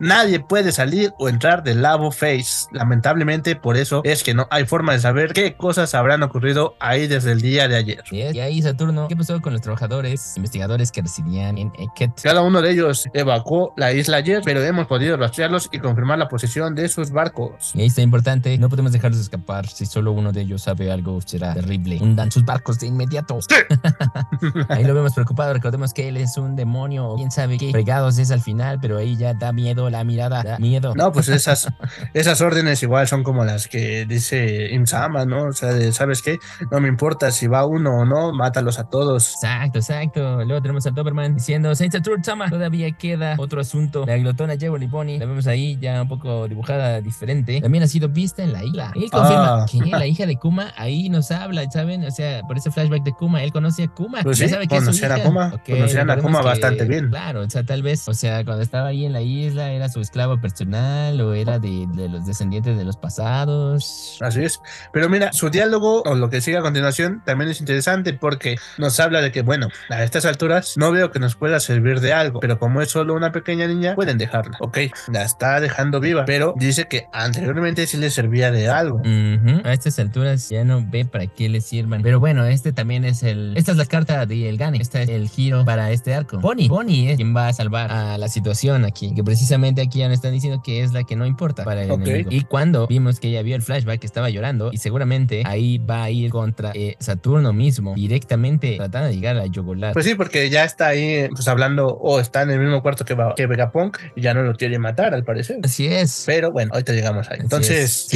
nadie puede salir o entrar del Labo Face. Lamentablemente, por eso es que no hay forma de saber qué cosas habrán ocurrido ahí desde el día de ayer. Y ahí Saturno, ¿qué pasó con los trabajadores, investigadores que residían en Eket? Cada uno de ellos evacuó la isla ayer, pero hemos podido rastrearlos y confirmar la posición de sus barcos. Y ahí está importante, no podemos dejarlos escapar. Si solo uno de ellos sabe algo, será terrible. Hundan sus barcos de inmediato. ahí lo vemos preocupado. Recordemos que él es un demonio, quién sabe qué fregados es al final, pero ahí ya da miedo la mirada, da miedo. No, pues esas, esas órdenes igual son como las que dice Imsama, ¿no? O sea, de, ¿sabes qué? No me importa si va uno o no, mátalos a todos. Exacto, exacto. Luego tenemos a Doberman diciendo, Saint Saturn Sama, todavía queda otro asunto. La glotona Jewel Bonnie, la vemos ahí ya un poco dibujada diferente. También ha sido vista en la isla. Él confirma Ah. que la hija de Kuma ahí nos habla, ¿saben? O sea, por ese flashback de Kuma, él conoce a Kuma. Pues ya sí, sabe que a. Kuma, Ok, conocían a Kuma que, bastante bien. Claro, o sea, tal vez, o sea, cuando estaba ahí en la isla, era su esclavo personal o era de, de los descendientes de los pasados. Así es. Pero mira, su diálogo o lo que sigue a continuación también es interesante porque nos habla de que, bueno, a estas alturas no veo que nos pueda servir de algo, pero como es solo una pequeña niña, pueden dejarla. Ok, la está dejando viva, pero dice que anteriormente sí le servía de algo. Ujú, A estas alturas ya no ve para qué le sirvan. Pero bueno, este también es el. Esta es la carta de El Gane. Este es el giro para este arco. Bonnie. Bonnie es quien va a salvar a la situación aquí. Que precisamente aquí ya nos están diciendo que es la que no importa para el Ok. enemigo. Y cuando vimos que ella vio el flashback que estaba llorando, y seguramente ahí va a ir contra eh, Saturno mismo, directamente tratando de llegar a Yogolar. Pues sí, porque ya está ahí, pues hablando, o está en el mismo cuarto que, va- que Vegapunk y ya no lo quiere matar, al parecer. Así es. Pero bueno, ahorita llegamos ahí. Así Entonces.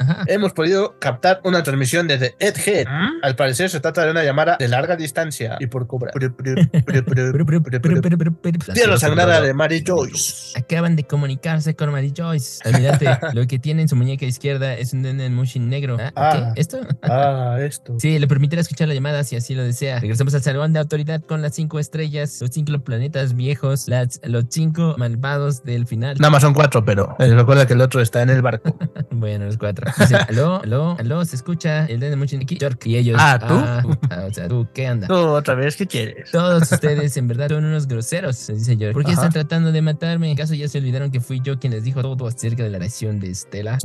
Ajá. hemos podido captar una transmisión desde Edgehead. Al parecer se trata de una llamada de larga distancia y por cobra. Pero, pero, pero, pero, pero, pero, pero- Tierra sagrada de Mary Joyce. Acaban de comunicarse con Mary Joyce. Almirante, lo que tiene en su muñeca izquierda es un Denden Mushin negro. ¿Ah? Ah. ¿Qué? ¿Esto? Ah, esto. Sí, le permitirá escuchar la llamada si así lo desea. Regresamos al salón de autoridad con las cinco estrellas, los cinco planetas viejos, las, los cinco malvados del final. Nada más son cuatro, pero eh, recuerda que el otro está en el barco. Bueno, los cuatro. Dice, aló, aló, aló, se escucha el Denden Mushin aquí. York. Y ellos. Ah, ¿tú? ah, o sea, tú, ¿qué anda? Tú otra vez, ¿qué quieres? Todos ustedes en verdad son unos groseros, se dice George. ¿Por qué Ajá. están tratando de matarme? ¿Acaso ya se olvidaron que fui yo quien les dijo todo acerca de la oración de Estela?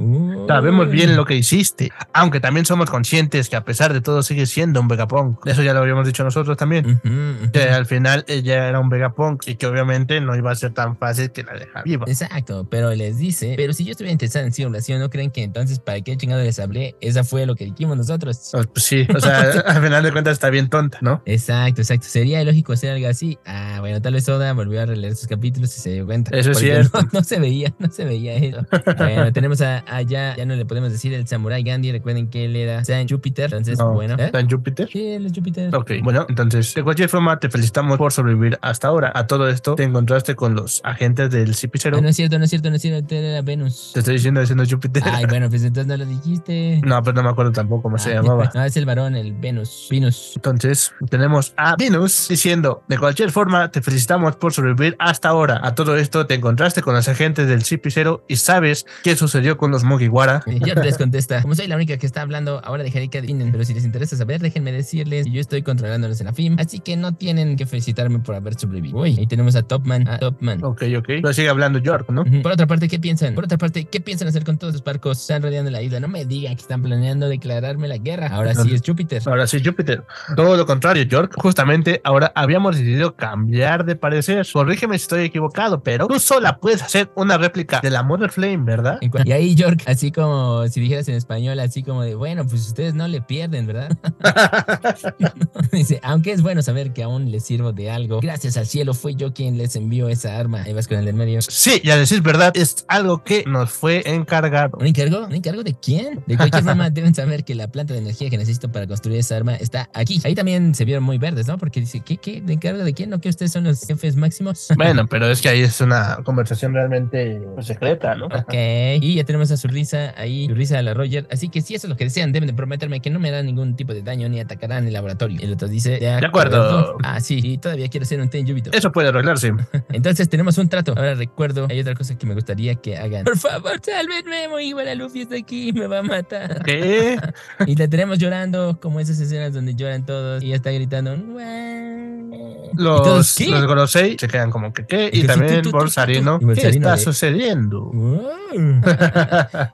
Sabemos bien lo que hiciste, aunque también somos conscientes que a pesar de todo sigue siendo un Vegapunk. Eso ya lo habíamos dicho nosotros también. Ujú, ujú. Que al final ella era un Vegapunk y que obviamente no iba a ser tan fácil que la dejara viva. Exacto, pero les dice, pero si yo estuviera interesado en su oración, ¿no creen que entonces para qué chingado les hablé? Esa fue lo que dijimos nosotros. Pues, pues sí, o sea, al final de cuentas está bien tonta, ¿no? Exacto, exacto. Sería lógico hacer algo así. Ah, bueno, tal vez Oda volvió a releer sus capítulos y se dio cuenta. Eso es cierto. No, no se veía, no se veía eso. Bueno, tenemos a, allá, ya no le podemos decir el Samurai Gandhi. Recuerden que él era San Júpiter. Entonces, No, bueno. ¿eh? ¿Está en Júpiter? Sí, él es Júpiter. Ok, bueno, entonces, de cualquier forma, te felicitamos por sobrevivir hasta ahora. A todo esto, te encontraste con los agentes del Ah, CP0. no es cierto, no es cierto, no es cierto. Era Venus. Te estoy diciendo es Júpiter. Ay, bueno, pues entonces no lo dijiste. No, pero no me acuerdo tampoco cómo se Ay, llamaba. No, es el varón, el Venus. Venus. Entonces, tenemos a Venus diciendo, de cualquier forma, te felicitamos por sobrevivir hasta ahora a todo esto te encontraste con los agentes del CP0 y sabes qué sucedió con los Mugiwara. Y York les contesta, como soy la única que está hablando, ahora dejaré que adivinen, pero si les interesa saber, déjenme decirles que yo estoy controlando los Serafim, así que no tienen que felicitarme por haber sobrevivido. Uy, ahí tenemos a Topman, a Topman. Ok, ok. Pero sigue hablando York, ¿no? Por otra parte, ¿qué piensan? Por otra parte, ¿qué piensan hacer con todos los barcos? Están rodeando la isla. No me digan que están planeando declararme la guerra. Ahora sí es Júpiter. Ahora sí, Júpiter. Todo lo contrario, York. Justamente ahora habíamos decidido cambiar de parecer. Corrígeme si estoy equivocado, pero tú sola puedes hacer una réplica de la Mother Flame, ¿verdad? Y ahí York, así como si dijeras en español, así como de, bueno, pues ustedes no le pierden, ¿verdad? Dice, aunque es bueno saber que aún les sirvo de algo, gracias al cielo fue yo quien les envió esa arma. Ahí vas con el del medio. Sí, y a decir verdad, es algo que nos fue encargado. ¿Un encargo? ¿Un encargo de quién? De cualquier forma, deben saber que la planta de energía que necesito para construir esa arma está aquí. Ahí también se vieron muy verdes, ¿no? Porque dice, ¿qué? ¿Qué? ¿De encargo de quién? ¿No que ustedes son los jefes máximos? Bueno, pero es que ahí es una conversación realmente pues, secreta, ¿no? Ok, y ya tenemos a su risa ahí, su risa a la Roger. Así que si eso es lo que desean, deben de prometerme que no me harán ningún tipo de daño ni atacarán el laboratorio. El otro dice, de acuerdo. Ah, sí, y todavía quiero hacer un ten Júbito. Eso puede arreglarse. Entonces tenemos un trato. Ahora recuerdo, hay otra cosa que me gustaría que hagan. Por favor, sálvenme, muy buena Luffy está aquí, me va a matar. ¿Qué? Y la tenemos llorando, como esas escenas donde lloran todos y ella está gritando. ¿Y Los, todos los Gorosei se quedan como que qué. Y también Bolsarino. ¿Qué está sucediendo?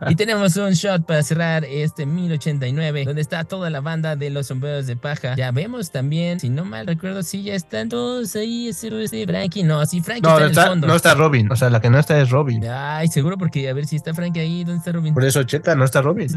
Y tenemos un shot para cerrar este 1089, donde está toda la banda de los sombreros de paja. Ya vemos también, si no mal recuerdo, si ya están todos ahí, ese, Frankie. No, sí, Frankie No, está en el fondo. no está Robin. O sea, la que no está es Robin. Ay, seguro, porque a ver si está Frankie ahí, ¿dónde está Robin? Por eso, checa, no está Robin.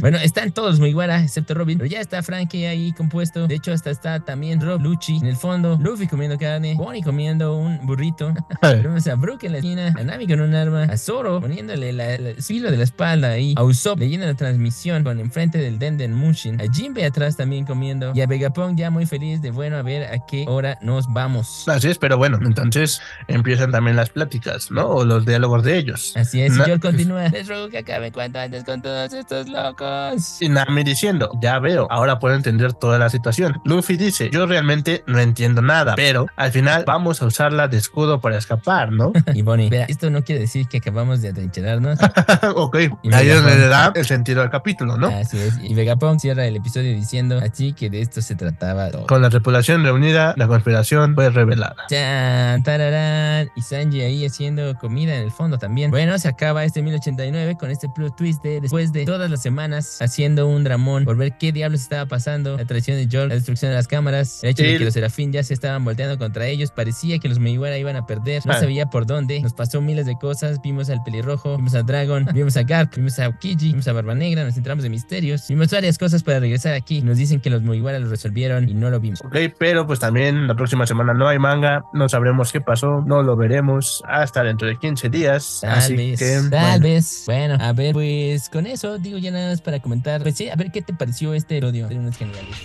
Bueno, están todos muy guara, excepto Robin. Pero ya está Frankie ahí compuesto. De hecho, hasta está también Rob Lucci en el fondo. Luffy comiendo carne. Bonnie comiendo un burrito. Tenemos a Brook en la esquina. A Nami con un arma. A Zoro poniéndole la- la- el filo de la espalda ahí. A Usopp leyendo la transmisión con enfrente del Denden Mushin. A Jinbe atrás también comiendo. Y a Vegapunk ya muy feliz de bueno a ver a qué hora nos vamos. Así es, pero bueno, entonces empiezan también las pláticas, ¿no? O los diálogos de ellos. Así es, y George continúa. Les ruego que acaben cuanto antes con todos estos locos. Y Nami diciendo, ya veo, ahora puedo entender toda la situación. Luffy dice, yo realmente no entiendo nada, pero al final vamos a usarla de escudo para escapar, ¿no? Y Bonnie, espera, esto no quiere decir que acabamos de atrincherarnos. ok, Y ahí es le da el sentido al capítulo, ¿no? Así es. Y Vegapunk cierra el episodio diciendo así que de esto se trataba todo. Con la tripulación reunida, la conspiración fue revelada. Chan, tararán, y Sanji ahí haciendo comida en el fondo también. Bueno, se acaba este 1089 con este plot twist de después de todas las semanas haciendo un dramón por ver qué diablos estaba pasando, la traición de George, la destrucción de las cámaras, el hecho de que los Serafín ya se estaban volteando contra ellos, parecía que los Mugiwara iban a perder, no Ah. sabía por dónde, nos pasó miles de cosas, vimos al pelirrojo, vimos a Dragon, vimos a Garp, vimos a Okiji, vimos a Barba Negra, nos entramos de misterios, vimos varias cosas para regresar aquí, nos dicen que los Mugiwara lo resolvieron y no lo vimos. Ok, pero pues también la próxima semana no hay manga, no sabremos qué pasó, no lo veremos hasta dentro de 15 días. Tal así vez, que, tal bueno. vez. Bueno, a ver, pues con eso digo ya nada más para comentar. Pues sí, a ver qué te pareció este episodio de unos generales.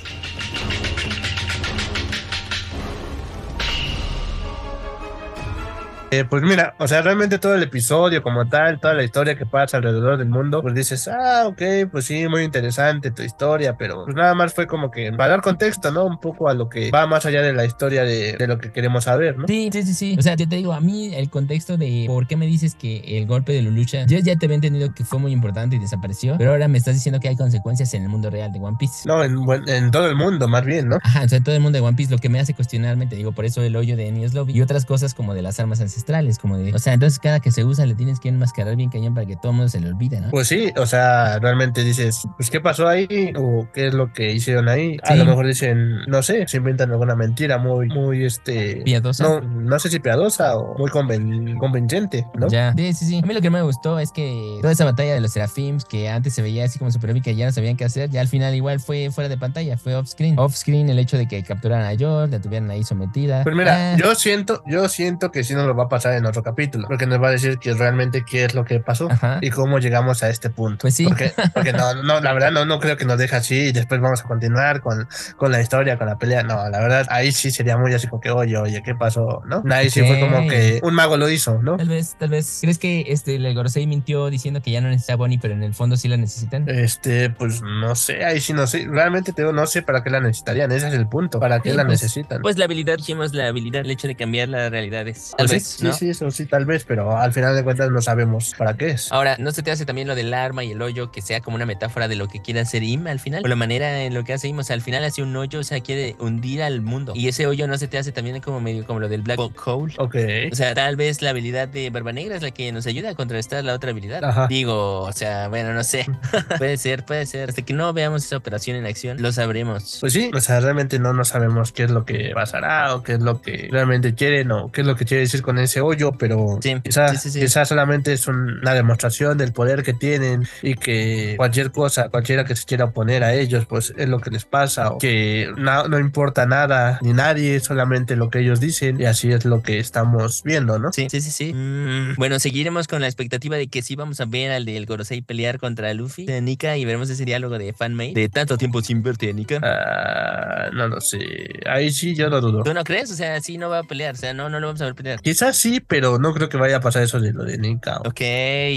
Eh, pues mira, o sea, realmente todo el episodio como tal, toda la historia que pasa alrededor del mundo, pues dices, ah, ok, pues sí, muy interesante tu historia, pero pues nada más fue como que para dar contexto, ¿no? Un poco a lo que va más allá de la historia de, de lo que queremos saber, ¿no? Sí, sí, sí, sí. O sea, yo te digo, a mí el contexto de por qué me dices que el golpe de Lulucha, yo ya te había entendido que fue muy importante y desapareció, pero ahora me estás diciendo que hay consecuencias en el mundo real de One Piece. No, en, en todo el mundo, más bien, ¿no? Ajá, o sea, todo el mundo de One Piece lo que me hace cuestionarme, te digo, por eso el hoyo de Enies Lobby y otras cosas como de las armas ancestrales, como de, o sea, entonces cada que se usa le tienes que enmascarar bien cañón para que todo el mundo se le olvide, ¿no? Pues sí, o sea, realmente dices, pues ¿qué pasó ahí? ¿O qué es lo que hicieron ahí? A Sí. lo mejor dicen, no sé, se inventan alguna mentira muy, muy, este... Piadosa. No, no sé si piadosa o muy conven- convincente, ¿no? Ya, sí, sí, sí. A mí lo que me gustó es que toda esa batalla de los Serafims, que antes se veía así como super épica y ya no sabían qué hacer, ya al final igual fue fuera de pantalla, fue off screen. Off screen el hecho de que capturaran a George, la tuvieran ahí sometida. Pues mira, Ah, yo siento, yo siento que sí nos lo va a pasar en otro capítulo, porque nos va a decir que realmente qué es lo que pasó Ajá. y cómo llegamos a este punto. Pues sí. Porque, porque no, no, la verdad no, no creo que nos deje así y después vamos a continuar con, con la historia, con la pelea. No, la verdad, ahí sí sería muy así como que, oye, oye, ¿qué pasó? ¿No? Ahí sí fue como que un mago lo hizo, ¿no? Tal vez, tal vez. ¿Crees que este, el Gorosei mintió diciendo que ya no necesita a Bonnie, pero en el fondo sí la necesitan? Este, pues no sé, ahí sí no sé. Realmente te digo, no sé para qué la necesitarían. Ese es el punto. ¿Para qué Sí, la pues, necesitan? Pues la habilidad, dijimos la habilidad, el hecho de cambiar las realidades. Tal Pues vez, sí, ¿no? sí, eso sí, tal vez, pero al final de cuentas no sabemos para qué es. Ahora, ¿no se te hace también lo del arma y el hoyo que sea como una metáfora de lo que quiere hacer Im al final? O la manera en lo que hace Im, o sea, al final hace un hoyo, o sea, quiere hundir al mundo. Y ese hoyo no se te hace también como medio como lo del Black Hole. Ok. O sea, tal vez la habilidad de Barba Negra es la que nos ayuda a contrarrestar la otra habilidad. Ajá. Digo, o sea, bueno, no sé. puede ser, puede ser. Hasta que no veamos esa operación en acción, lo sabremos. Pues sí, o sea, realmente no, no sabemos qué es lo que pasará o qué es lo que realmente quieren o qué es lo que quiere decir con ese hoyo, pero Sí, quizá, sí, sí, sí. quizá solamente es un- una demostración del poder que tienen y que cualquier cosa, cualquiera que se quiera oponer a ellos, pues es lo que les pasa o que no, no importa nada ni nadie, solamente lo que ellos dicen y así es lo que estamos viendo, ¿no? Sí, sí, sí, sí. Mm, Bueno, seguiremos con la expectativa de que sí vamos a ver al del Gorosei pelear contra Luffy de Nika y veremos ese diálogo de fanmade de tanto tiempo sin verte, Nika. Ah, no lo sé, ahí sí yo lo dudo. ¿Tú no crees? O sea, sí no va a pelear, o sea, no, no lo vamos a ver pelear. Quizás sí, pero no creo que vaya a pasar eso de lo de Nika. Ok,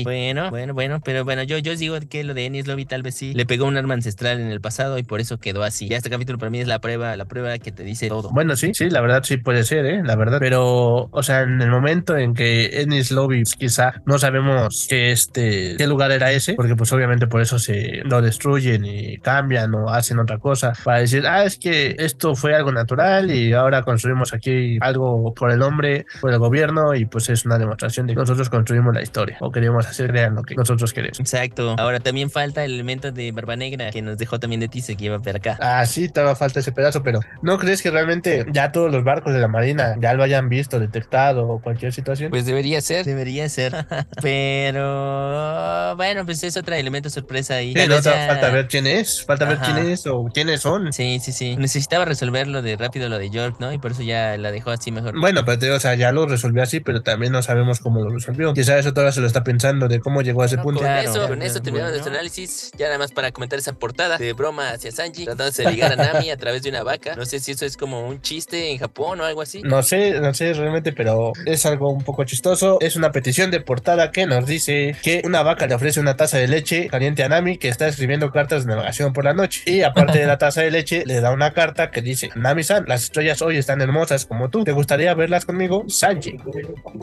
bueno, bueno, bueno, pero bueno, yo, yo digo que lo de Enies Lobby tal vez sí le pegó un arma ancestral en el pasado y por eso quedó así. Ya este capítulo para mí es la prueba, la prueba que te dice todo. Bueno, sí, sí, la verdad sí puede ser, ¿eh? La verdad. Pero, o sea, en el momento en que Ennis Lobby, quizá no sabemos que este, qué lugar era ese, porque pues obviamente por eso se lo destruyen y cambian o hacen otra cosa para decir, ah, es que esto fue algo natural y ahora construimos aquí algo por el hombre, por el gobierno y pues es una demostración de que nosotros construimos la historia o queremos hacer crean lo que nosotros queremos. Exacto. Ahora también falta el elemento de Barba Negra que nos dejó también de Tise que iba para acá. Ah, sí, todavía falta ese pedazo, pero ¿no crees que realmente ya todos los barcos de la Marina ya lo hayan visto, detectado o cualquier situación? Pues debería ser. Debería ser. Pero bueno, pues es otro elemento sorpresa ahí. Sí, no, ya- falta ver quién es, falta ver quién es o quiénes son. Sí, sí, sí. Necesitaba resolver lo de rápido lo de York, ¿no? Y por eso ya la dejó así mejor. Bueno, pero te digo, o sea, ya lo resolvió así, pero también no sabemos cómo lo resolvió. Quizá eso todavía se lo está pensando de cómo llegó a ese Bueno, punto. Con Claro. Claro. eso, con eso terminamos nuestro análisis. Ya nada más para comentar esa portada de broma hacia Sanji, tratándose de ligar a Nami a través de una vaca. No sé si eso es como un chiste en Japón o algo así. No sé, no sé realmente, pero es algo un poco chistoso. Es una petición de portada que nos dice que una vaca le ofrece una taza de leche caliente a Nami que está escribiendo cartas de navegación por la noche. Y aparte de la taza de leche, le da una carta que dice: Nami-san, las estrellas hoy están hermosas como tú. ¿Te gustaría verlas conmigo? Sanji.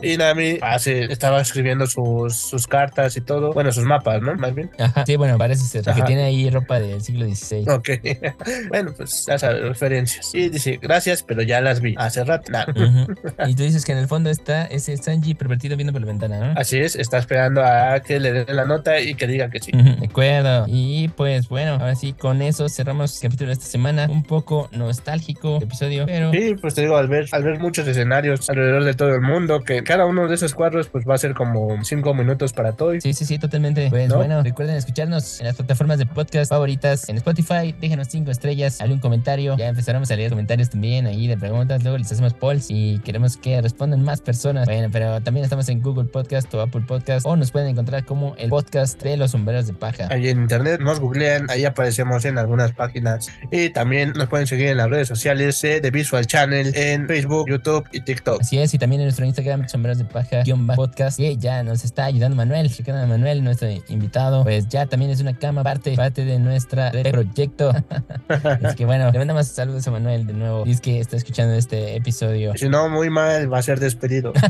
Y Nami hace, estaba escribiendo sus, sus cartas y todo. Bueno, sus mapas, ¿no? Más bien. Ajá. Sí, bueno, parece ser. Ajá. tiene ahí ropa del siglo XVI. Ok. bueno, pues ya sabes, referencias. Y dice, gracias, pero ya las vi hace rato. Nah. Ujú. Y tú dices que en el fondo está ese Sanji pervertido viendo por la ventana, ¿no? Así es, está esperando a que le den la nota y que diga que sí. Ujú, De acuerdo. Y pues bueno, ahora sí, con eso cerramos el capítulo de esta semana. Un poco nostálgico episodio, pero Sí, pues te digo, al ver, al ver muchos escenarios alrededor de todo el mundo, que cada uno de esos cuadros pues va a ser como cinco minutos para todo. Sí, sí, sí, totalmente. Pues ¿No? bueno, recuerden escucharnos en las plataformas de podcast favoritas, en Spotify, déjenos cinco estrellas, algún comentario, ya empezaremos a leer comentarios también ahí de preguntas, luego les hacemos polls y queremos que respondan más personas. Bueno, pero también estamos en Google Podcast o Apple Podcast o nos pueden encontrar como el podcast de los sombreros de paja. Ahí en internet nos googlean, ahí aparecemos en algunas páginas y también nos pueden seguir en las redes sociales de The Visual Channel en Facebook, YouTube y TikTok. Así es, y también en nuestro Instagram, sombreros de paja, guion podcast, que ya nos está ayudando Manuel, checando a Manuel, nuestro invitado, pues ya también es una cama parte, parte de nuestra de proyecto. Así que bueno, le mandamos saludos a Manuel de nuevo. Y es que está escuchando este episodio. Si no, muy mal, va a ser despedido.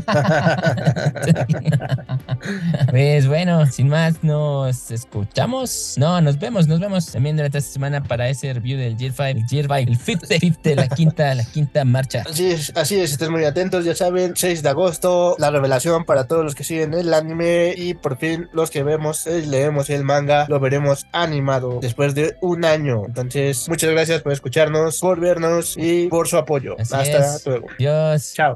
pues bueno, sin más, nos escuchamos. No, nos vemos, nos vemos también durante esta semana para ese review del Gear 5, el Gear 5, el fifth, fifth, la quinta, la quinta marcha. Así es, así es, estén muy atentos, ya saben, 6 de agosto, la revelación para todos los que siguen el anime y por fin los que vemos, eh, leemos el manga, lo veremos animado después de un año. Entonces, muchas gracias por escucharnos, por vernos y por su apoyo. Así Hasta es. luego. Adiós. Chao.